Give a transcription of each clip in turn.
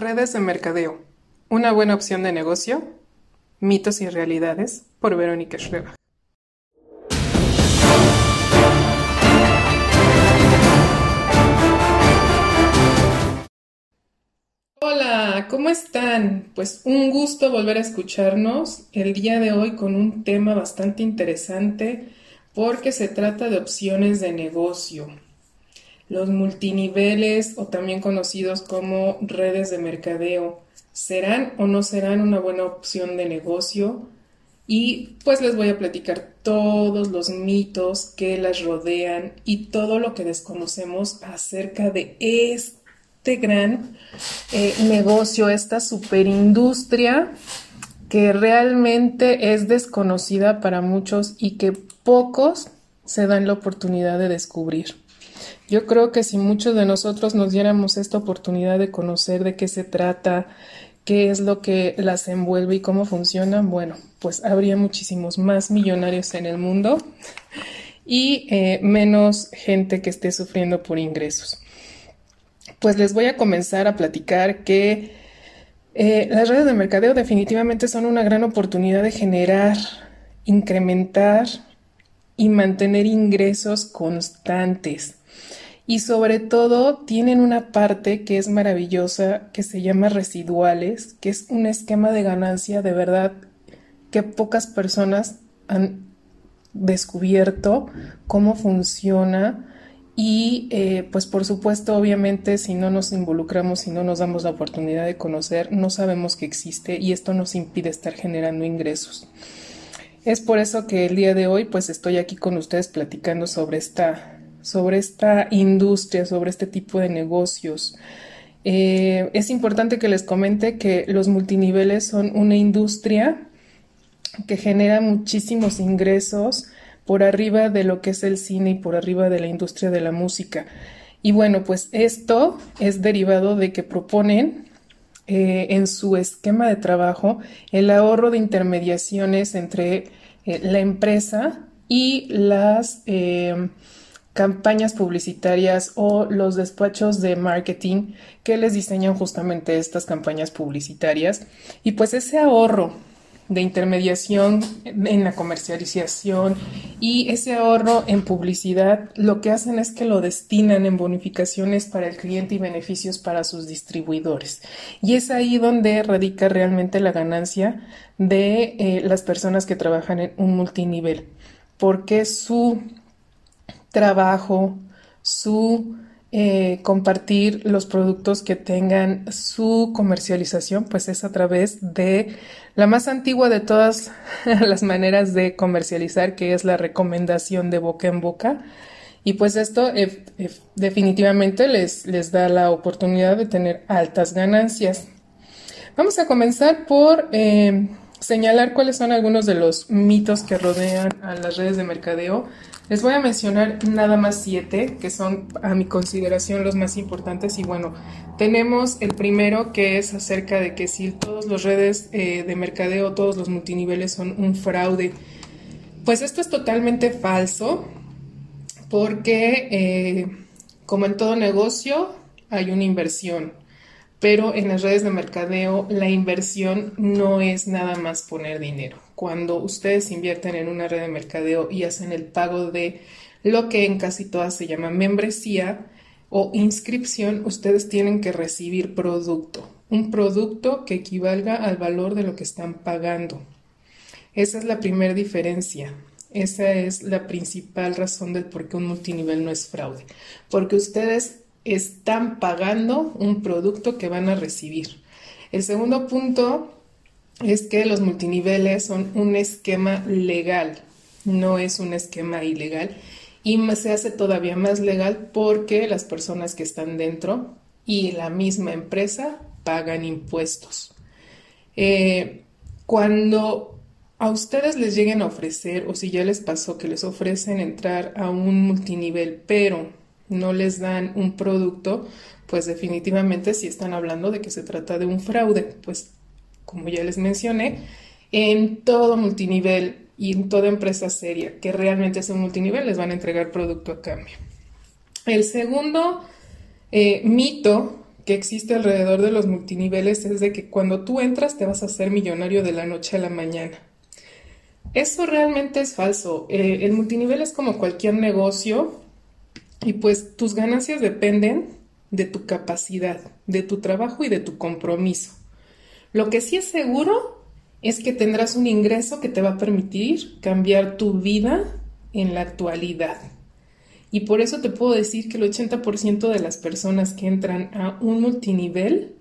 Redes de mercadeo. Una buena opción de negocio. Mitos y realidades por Verónica Schreber. Hola, ¿cómo están? Pues un gusto volver a escucharnos el día de hoy con un tema bastante interesante porque se trata de opciones de negocio. Los multiniveles o también conocidos como redes de mercadeo serán o no serán una buena opción de negocio y pues les voy a platicar todos los mitos que las rodean y todo lo que desconocemos acerca de este gran eh, negocio, esta superindustria que realmente es desconocida para muchos y que pocos se dan la oportunidad de descubrir. Yo creo que si muchos de nosotros nos diéramos esta oportunidad de conocer de qué se trata, qué es lo que las envuelve y cómo funcionan, bueno, pues habría muchísimos más millonarios en el mundo y eh, menos gente que esté sufriendo por ingresos pues les voy a comenzar a platicar que eh, las redes de mercadeo definitivamente son una gran oportunidad de generar, incrementar y mantener ingresos constantes. Y sobre todo tienen una parte que es maravillosa, que se llama residuales, que es un esquema de ganancia de verdad que pocas personas han descubierto cómo funciona y eh, pues por supuesto, obviamente, si no nos involucramos, si no nos damos la oportunidad de conocer, no sabemos que existe y esto nos impide estar generando ingresos. Es por eso que el día de hoy pues estoy aquí con ustedes platicando sobre esta, sobre esta industria, sobre este tipo de negocios. Eh, es importante que les comente que los multiniveles son una industria que genera muchísimos ingresos por arriba de lo que es el cine y por arriba de la industria de la música. Y bueno, pues esto es derivado de que proponen eh, en su esquema de trabajo el ahorro de intermediaciones entre eh, la empresa y las campañas publicitarias o los despachos de marketing que les diseñan justamente estas campañas publicitarias. Y pues ese ahorro de intermediación en la comercialización y ese ahorro en publicidad lo que hacen es que lo destinan en bonificaciones para el cliente y beneficios para sus distribuidores. Y es ahí donde radica realmente la ganancia de eh, las personas que trabajan en un multinivel, porque su trabajo, su eh, compartir los productos que tengan su comercialización, pues es a través de la más antigua de todas las maneras de comercializar, que es la recomendación de boca en boca. Y pues esto definitivamente les, les da la oportunidad de tener altas ganancias. Vamos a comenzar por eh, señalar cuáles son algunos de los mitos que rodean a las redes de mercadeo les voy a mencionar nada más siete, que son a mi consideración los más importantes. Y bueno, tenemos el primero que es acerca de que si todas las redes eh, de mercadeo, todos los multiniveles son un fraude. Pues esto es totalmente falso, porque eh, como en todo negocio, hay una inversión pero en las redes de mercadeo la inversión no es nada más poner dinero. Cuando ustedes invierten en una red de mercadeo y hacen el pago de lo que en casi todas se llama membresía o inscripción, ustedes tienen que recibir producto, un producto que equivalga al valor de lo que están pagando. Esa es la primera diferencia. Esa es la principal razón del por qué un multinivel no es fraude. Porque ustedes están pagando un producto que van a recibir. El segundo punto es que los multiniveles son un esquema legal, no es un esquema ilegal y se hace todavía más legal porque las personas que están dentro y la misma empresa pagan impuestos. Eh, cuando a ustedes les lleguen a ofrecer o si ya les pasó que les ofrecen entrar a un multinivel pero no les dan un producto, pues definitivamente si están hablando de que se trata de un fraude, pues como ya les mencioné, en todo multinivel y en toda empresa seria que realmente es un multinivel les van a entregar producto a cambio. El segundo eh, mito que existe alrededor de los multiniveles es de que cuando tú entras te vas a hacer millonario de la noche a la mañana. Eso realmente es falso. Eh, el multinivel es como cualquier negocio y pues tus ganancias dependen de tu capacidad, de tu trabajo y de tu compromiso. Lo que sí es seguro es que tendrás un ingreso que te va a permitir cambiar tu vida en la actualidad. Y por eso te puedo decir que el 80% de las personas que entran a un multinivel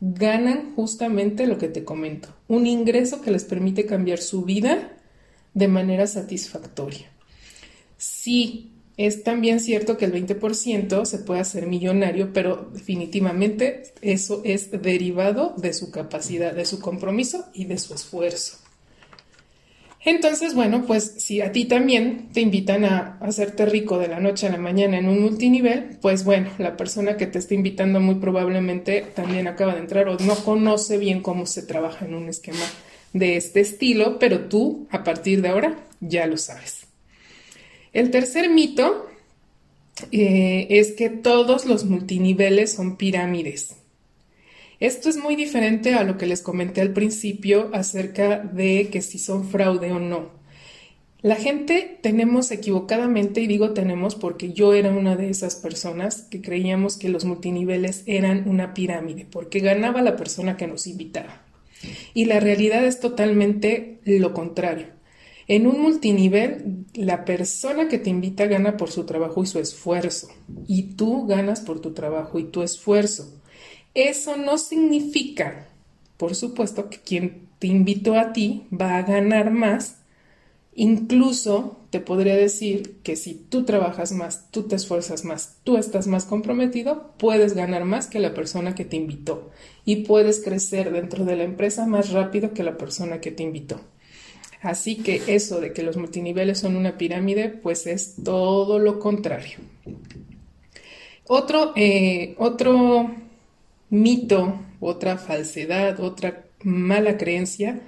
ganan justamente lo que te comento, un ingreso que les permite cambiar su vida de manera satisfactoria. Sí, es también cierto que el 20% se puede hacer millonario, pero definitivamente eso es derivado de su capacidad, de su compromiso y de su esfuerzo. Entonces, bueno, pues si a ti también te invitan a hacerte rico de la noche a la mañana en un multinivel, pues bueno, la persona que te está invitando muy probablemente también acaba de entrar o no conoce bien cómo se trabaja en un esquema de este estilo, pero tú a partir de ahora ya lo sabes. El tercer mito eh, es que todos los multiniveles son pirámides. Esto es muy diferente a lo que les comenté al principio acerca de que si son fraude o no. La gente tenemos equivocadamente, y digo tenemos porque yo era una de esas personas que creíamos que los multiniveles eran una pirámide, porque ganaba la persona que nos invitaba. Y la realidad es totalmente lo contrario. En un multinivel, la persona que te invita gana por su trabajo y su esfuerzo, y tú ganas por tu trabajo y tu esfuerzo. Eso no significa, por supuesto, que quien te invitó a ti va a ganar más. Incluso te podría decir que si tú trabajas más, tú te esfuerzas más, tú estás más comprometido, puedes ganar más que la persona que te invitó y puedes crecer dentro de la empresa más rápido que la persona que te invitó. Así que eso de que los multiniveles son una pirámide, pues es todo lo contrario. Otro, eh, otro mito, otra falsedad, otra mala creencia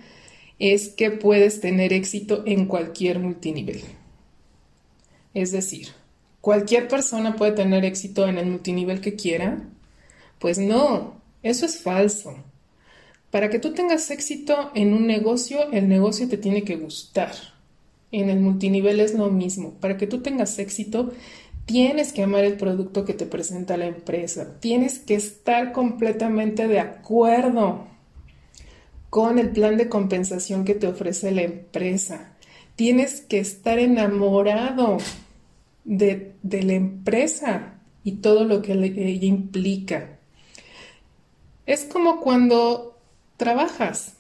es que puedes tener éxito en cualquier multinivel. Es decir, cualquier persona puede tener éxito en el multinivel que quiera. Pues no, eso es falso. Para que tú tengas éxito en un negocio, el negocio te tiene que gustar. En el multinivel es lo mismo. Para que tú tengas éxito, Tienes que amar el producto que te presenta la empresa. Tienes que estar completamente de acuerdo con el plan de compensación que te ofrece la empresa. Tienes que estar enamorado de, la empresa y todo lo que ella implica. Es como cuando trabajas.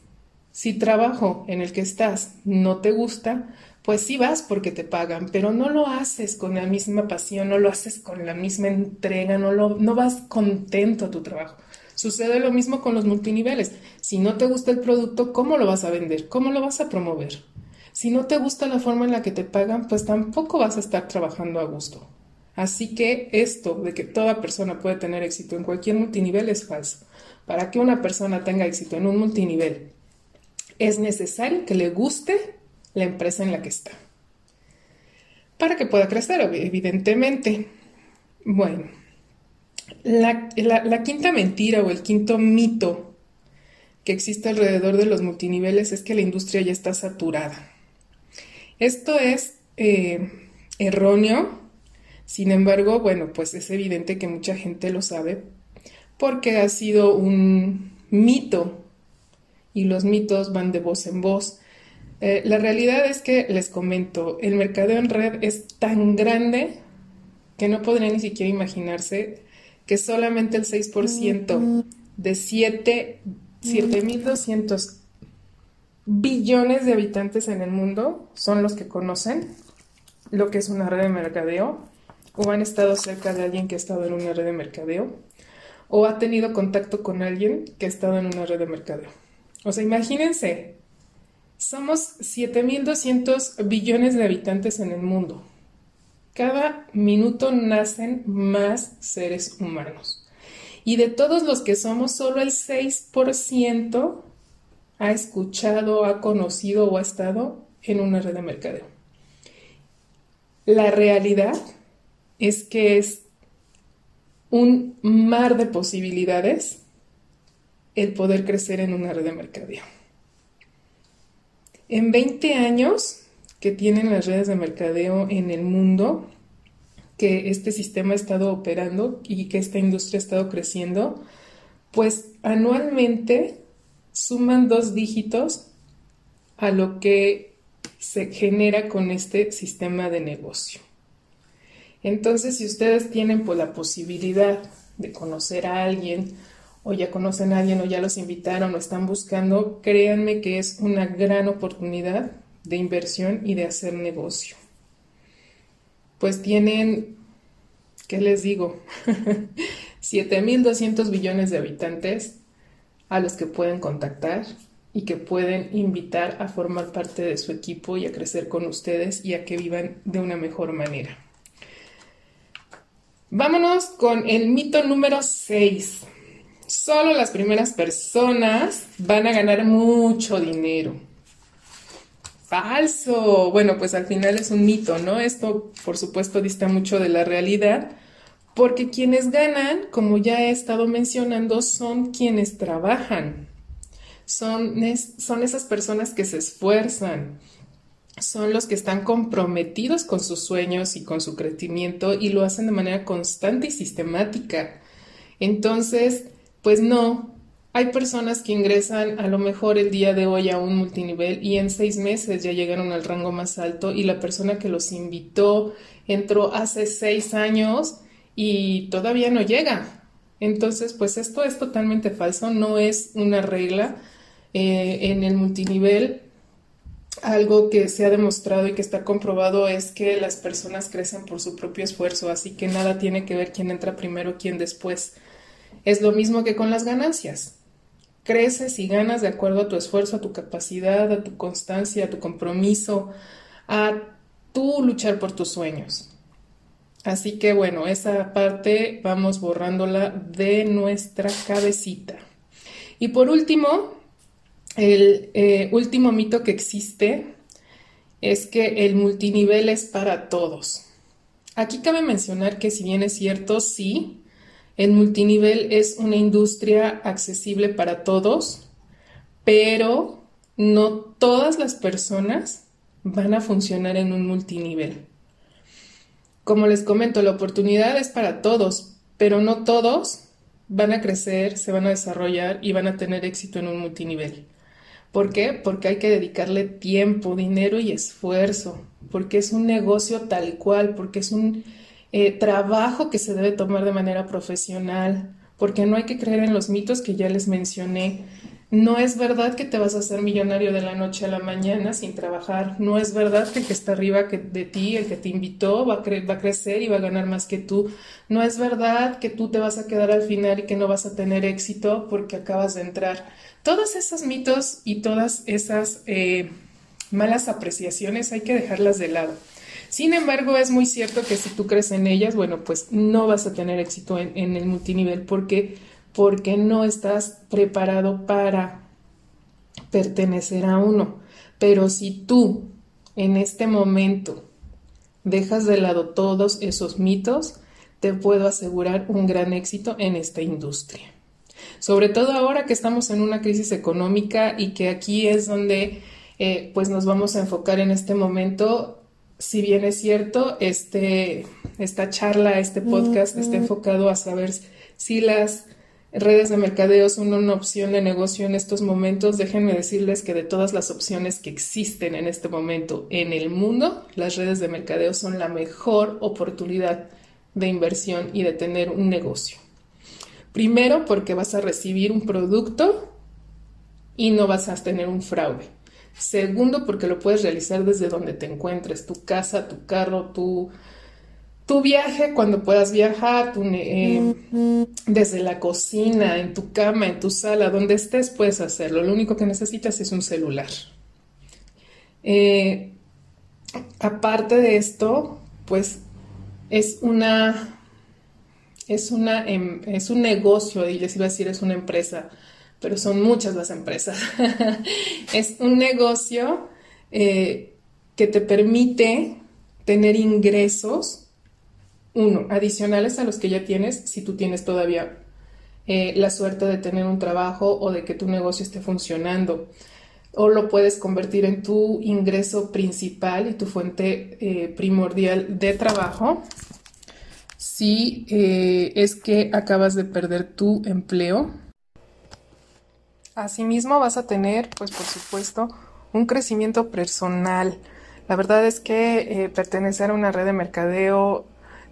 Si trabajo en el que estás no te gusta, pues sí vas porque te pagan, pero no lo haces con la misma pasión, no lo haces con la misma entrega, no, lo, no vas contento a tu trabajo. Sucede lo mismo con los multiniveles. Si no te gusta el producto, ¿cómo lo vas a vender? ¿Cómo lo vas a promover? Si no te gusta la forma en la que te pagan, pues tampoco vas a estar trabajando a gusto. Así que esto de que toda persona puede tener éxito en cualquier multinivel es falso. Para que una persona tenga éxito en un multinivel, es necesario que le guste la empresa en la que está. Para que pueda crecer, evidentemente. Bueno, la, quinta mentira o el quinto mito que existe alrededor de los multiniveles es que la industria ya está saturada. Esto es eh, erróneo, sin embargo, bueno, pues es evidente que mucha gente lo sabe porque ha sido un mito y los mitos van de voz en voz. Eh, la realidad es que, les comento, el mercadeo en red es tan grande que no podría ni siquiera imaginarse que solamente el 6% de 7.200 billones de habitantes en el mundo son los que conocen lo que es una red de mercadeo o han estado cerca de alguien que ha estado en una red de mercadeo o ha tenido contacto con alguien que ha estado en una red de mercadeo. O sea, imagínense somos 7.200 billones de habitantes en el mundo. Cada minuto nacen más seres humanos. Y de todos los que somos, solo el 6% ha escuchado, ha conocido o ha estado en una red de mercadeo. La realidad es que es un mar de posibilidades el poder crecer en una red de mercadeo. En 20 años que tienen las redes de mercadeo en el mundo, que este sistema ha estado operando y que esta industria ha estado creciendo, pues anualmente suman dos dígitos a lo que se genera con este sistema de negocio. Entonces, si ustedes tienen pues, la posibilidad de conocer a alguien, o ya conocen a alguien, o ya los invitaron, o están buscando, créanme que es una gran oportunidad de inversión y de hacer negocio. Pues tienen, ¿qué les digo? 7.200 billones de habitantes a los que pueden contactar y que pueden invitar a formar parte de su equipo y a crecer con ustedes y a que vivan de una mejor manera. Vámonos con el mito número 6. Solo las primeras personas van a ganar mucho dinero. Falso. Bueno, pues al final es un mito, ¿no? Esto, por supuesto, dista mucho de la realidad, porque quienes ganan, como ya he estado mencionando, son quienes trabajan. Son, son esas personas que se esfuerzan, son los que están comprometidos con sus sueños y con su crecimiento y lo hacen de manera constante y sistemática. Entonces, pues no, hay personas que ingresan a lo mejor el día de hoy a un multinivel y en seis meses ya llegaron al rango más alto y la persona que los invitó entró hace seis años y todavía no llega. Entonces, pues esto es totalmente falso, no es una regla. Eh, en el multinivel, algo que se ha demostrado y que está comprobado es que las personas crecen por su propio esfuerzo, así que nada tiene que ver quién entra primero, quién después. Es lo mismo que con las ganancias. Creces y ganas de acuerdo a tu esfuerzo, a tu capacidad, a tu constancia, a tu compromiso, a tú luchar por tus sueños. Así que bueno, esa parte vamos borrándola de nuestra cabecita. Y por último, el eh, último mito que existe es que el multinivel es para todos. Aquí cabe mencionar que si bien es cierto, sí, el multinivel es una industria accesible para todos, pero no todas las personas van a funcionar en un multinivel. Como les comento, la oportunidad es para todos, pero no todos van a crecer, se van a desarrollar y van a tener éxito en un multinivel. ¿Por qué? Porque hay que dedicarle tiempo, dinero y esfuerzo, porque es un negocio tal cual, porque es un eh, trabajo que se debe tomar de manera profesional, porque no hay que creer en los mitos que ya les mencioné no es verdad que te vas a hacer millonario de la noche a la mañana sin trabajar. No es verdad que el que está arriba de ti, el que te invitó, va a, va a crecer y va a ganar más que tú. No es verdad que tú te vas a quedar al final y que no vas a tener éxito porque acabas de entrar. Todos esos mitos y todas esas eh, malas apreciaciones hay que dejarlas de lado. Sin embargo, es muy cierto que si tú crees en ellas, bueno, pues no vas a tener éxito en, en el multinivel porque porque no estás preparado para pertenecer a uno. Pero si tú en este momento dejas de lado todos esos mitos, te puedo asegurar un gran éxito en esta industria. Sobre todo ahora que estamos en una crisis económica y que aquí es donde eh, pues nos vamos a enfocar en este momento. Si bien es cierto, este, esta charla, este podcast está enfocado a saber si las redes de mercadeo son una opción de negocio en estos momentos, déjenme decirles que de todas las opciones que existen en este momento en el mundo, las redes de mercadeo son la mejor oportunidad de inversión y de tener un negocio. Primero porque vas a recibir un producto y no vas a tener un fraude. Segundo porque lo puedes realizar desde donde te encuentres, tu casa, tu carro, tu tu viaje cuando puedas viajar, eh, desde la cocina, en tu cama, en tu sala, donde estés, puedes hacerlo. Lo único que necesitas es un celular. Eh, aparte de esto, pues es una, es una, em, es un negocio, y les iba a decir es una empresa, pero son muchas las empresas. es un negocio eh, que te permite tener ingresos uno, adicionales a los que ya tienes, si tú tienes todavía eh, la suerte de tener un trabajo o de que tu negocio esté funcionando. O lo puedes convertir en tu ingreso principal y tu fuente eh, primordial de trabajo. Si eh, es que acabas de perder tu empleo. Asimismo vas a tener, pues por supuesto, un crecimiento personal. La verdad es que pertenecer a una red de mercadeo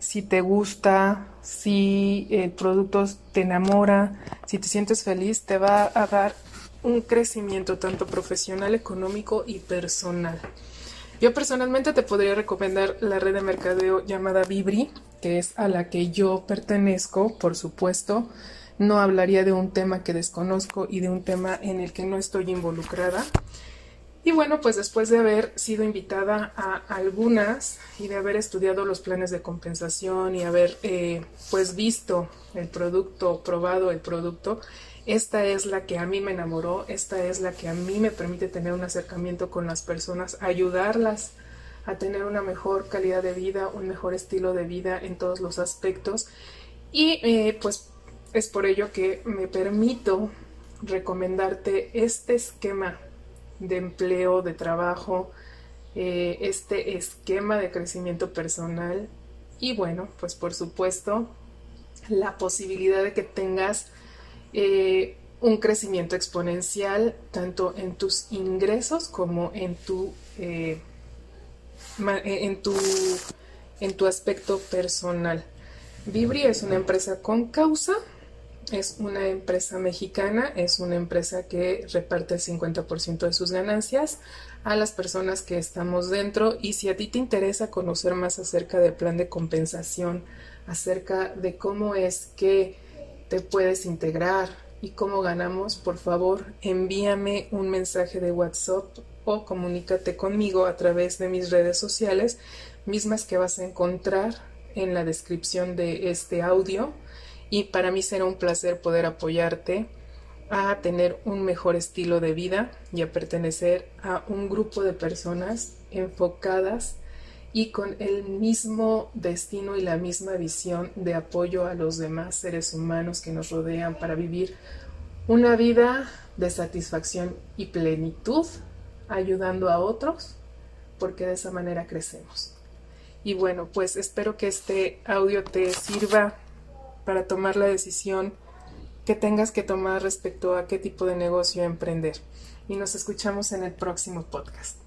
si te gusta, si el producto te enamora, si te sientes feliz, te va a dar un crecimiento tanto profesional, económico y personal. Yo personalmente te podría recomendar la red de mercadeo llamada Vibri, que es a la que yo pertenezco, por supuesto. No hablaría de un tema que desconozco y de un tema en el que no estoy involucrada. Y bueno, pues después de haber sido invitada a algunas y de haber estudiado los planes de compensación y haber eh, pues visto el producto, probado el producto, esta es la que a mí me enamoró, esta es la que a mí me permite tener un acercamiento con las personas, ayudarlas a tener una mejor calidad de vida, un mejor estilo de vida en todos los aspectos. Y eh, pues es por ello que me permito recomendarte este esquema de empleo, de trabajo, eh, este esquema de crecimiento personal y bueno, pues por supuesto la posibilidad de que tengas eh, un crecimiento exponencial tanto en tus ingresos como en tu, eh, en tu, en tu aspecto personal. Vibri es una empresa con causa es una empresa mexicana, es una empresa que reparte el 50% de sus ganancias a las personas que estamos dentro. Y si a ti te interesa conocer más acerca del plan de compensación, acerca de cómo es que te puedes integrar y cómo ganamos, por favor envíame un mensaje de WhatsApp o comunícate conmigo a través de mis redes sociales, mismas que vas a encontrar en la descripción de este audio y para mí será un placer poder apoyarte a tener un mejor estilo de vida y a pertenecer a un grupo de personas enfocadas y con el mismo destino y la misma visión de apoyo a los demás seres humanos que nos rodean para vivir una vida de satisfacción y plenitud, ayudando a otros, porque de esa manera crecemos. Y bueno, pues espero que este audio te sirva para tomar la decisión que tengas que tomar respecto a qué tipo de negocio emprender. Y nos escuchamos en el próximo podcast.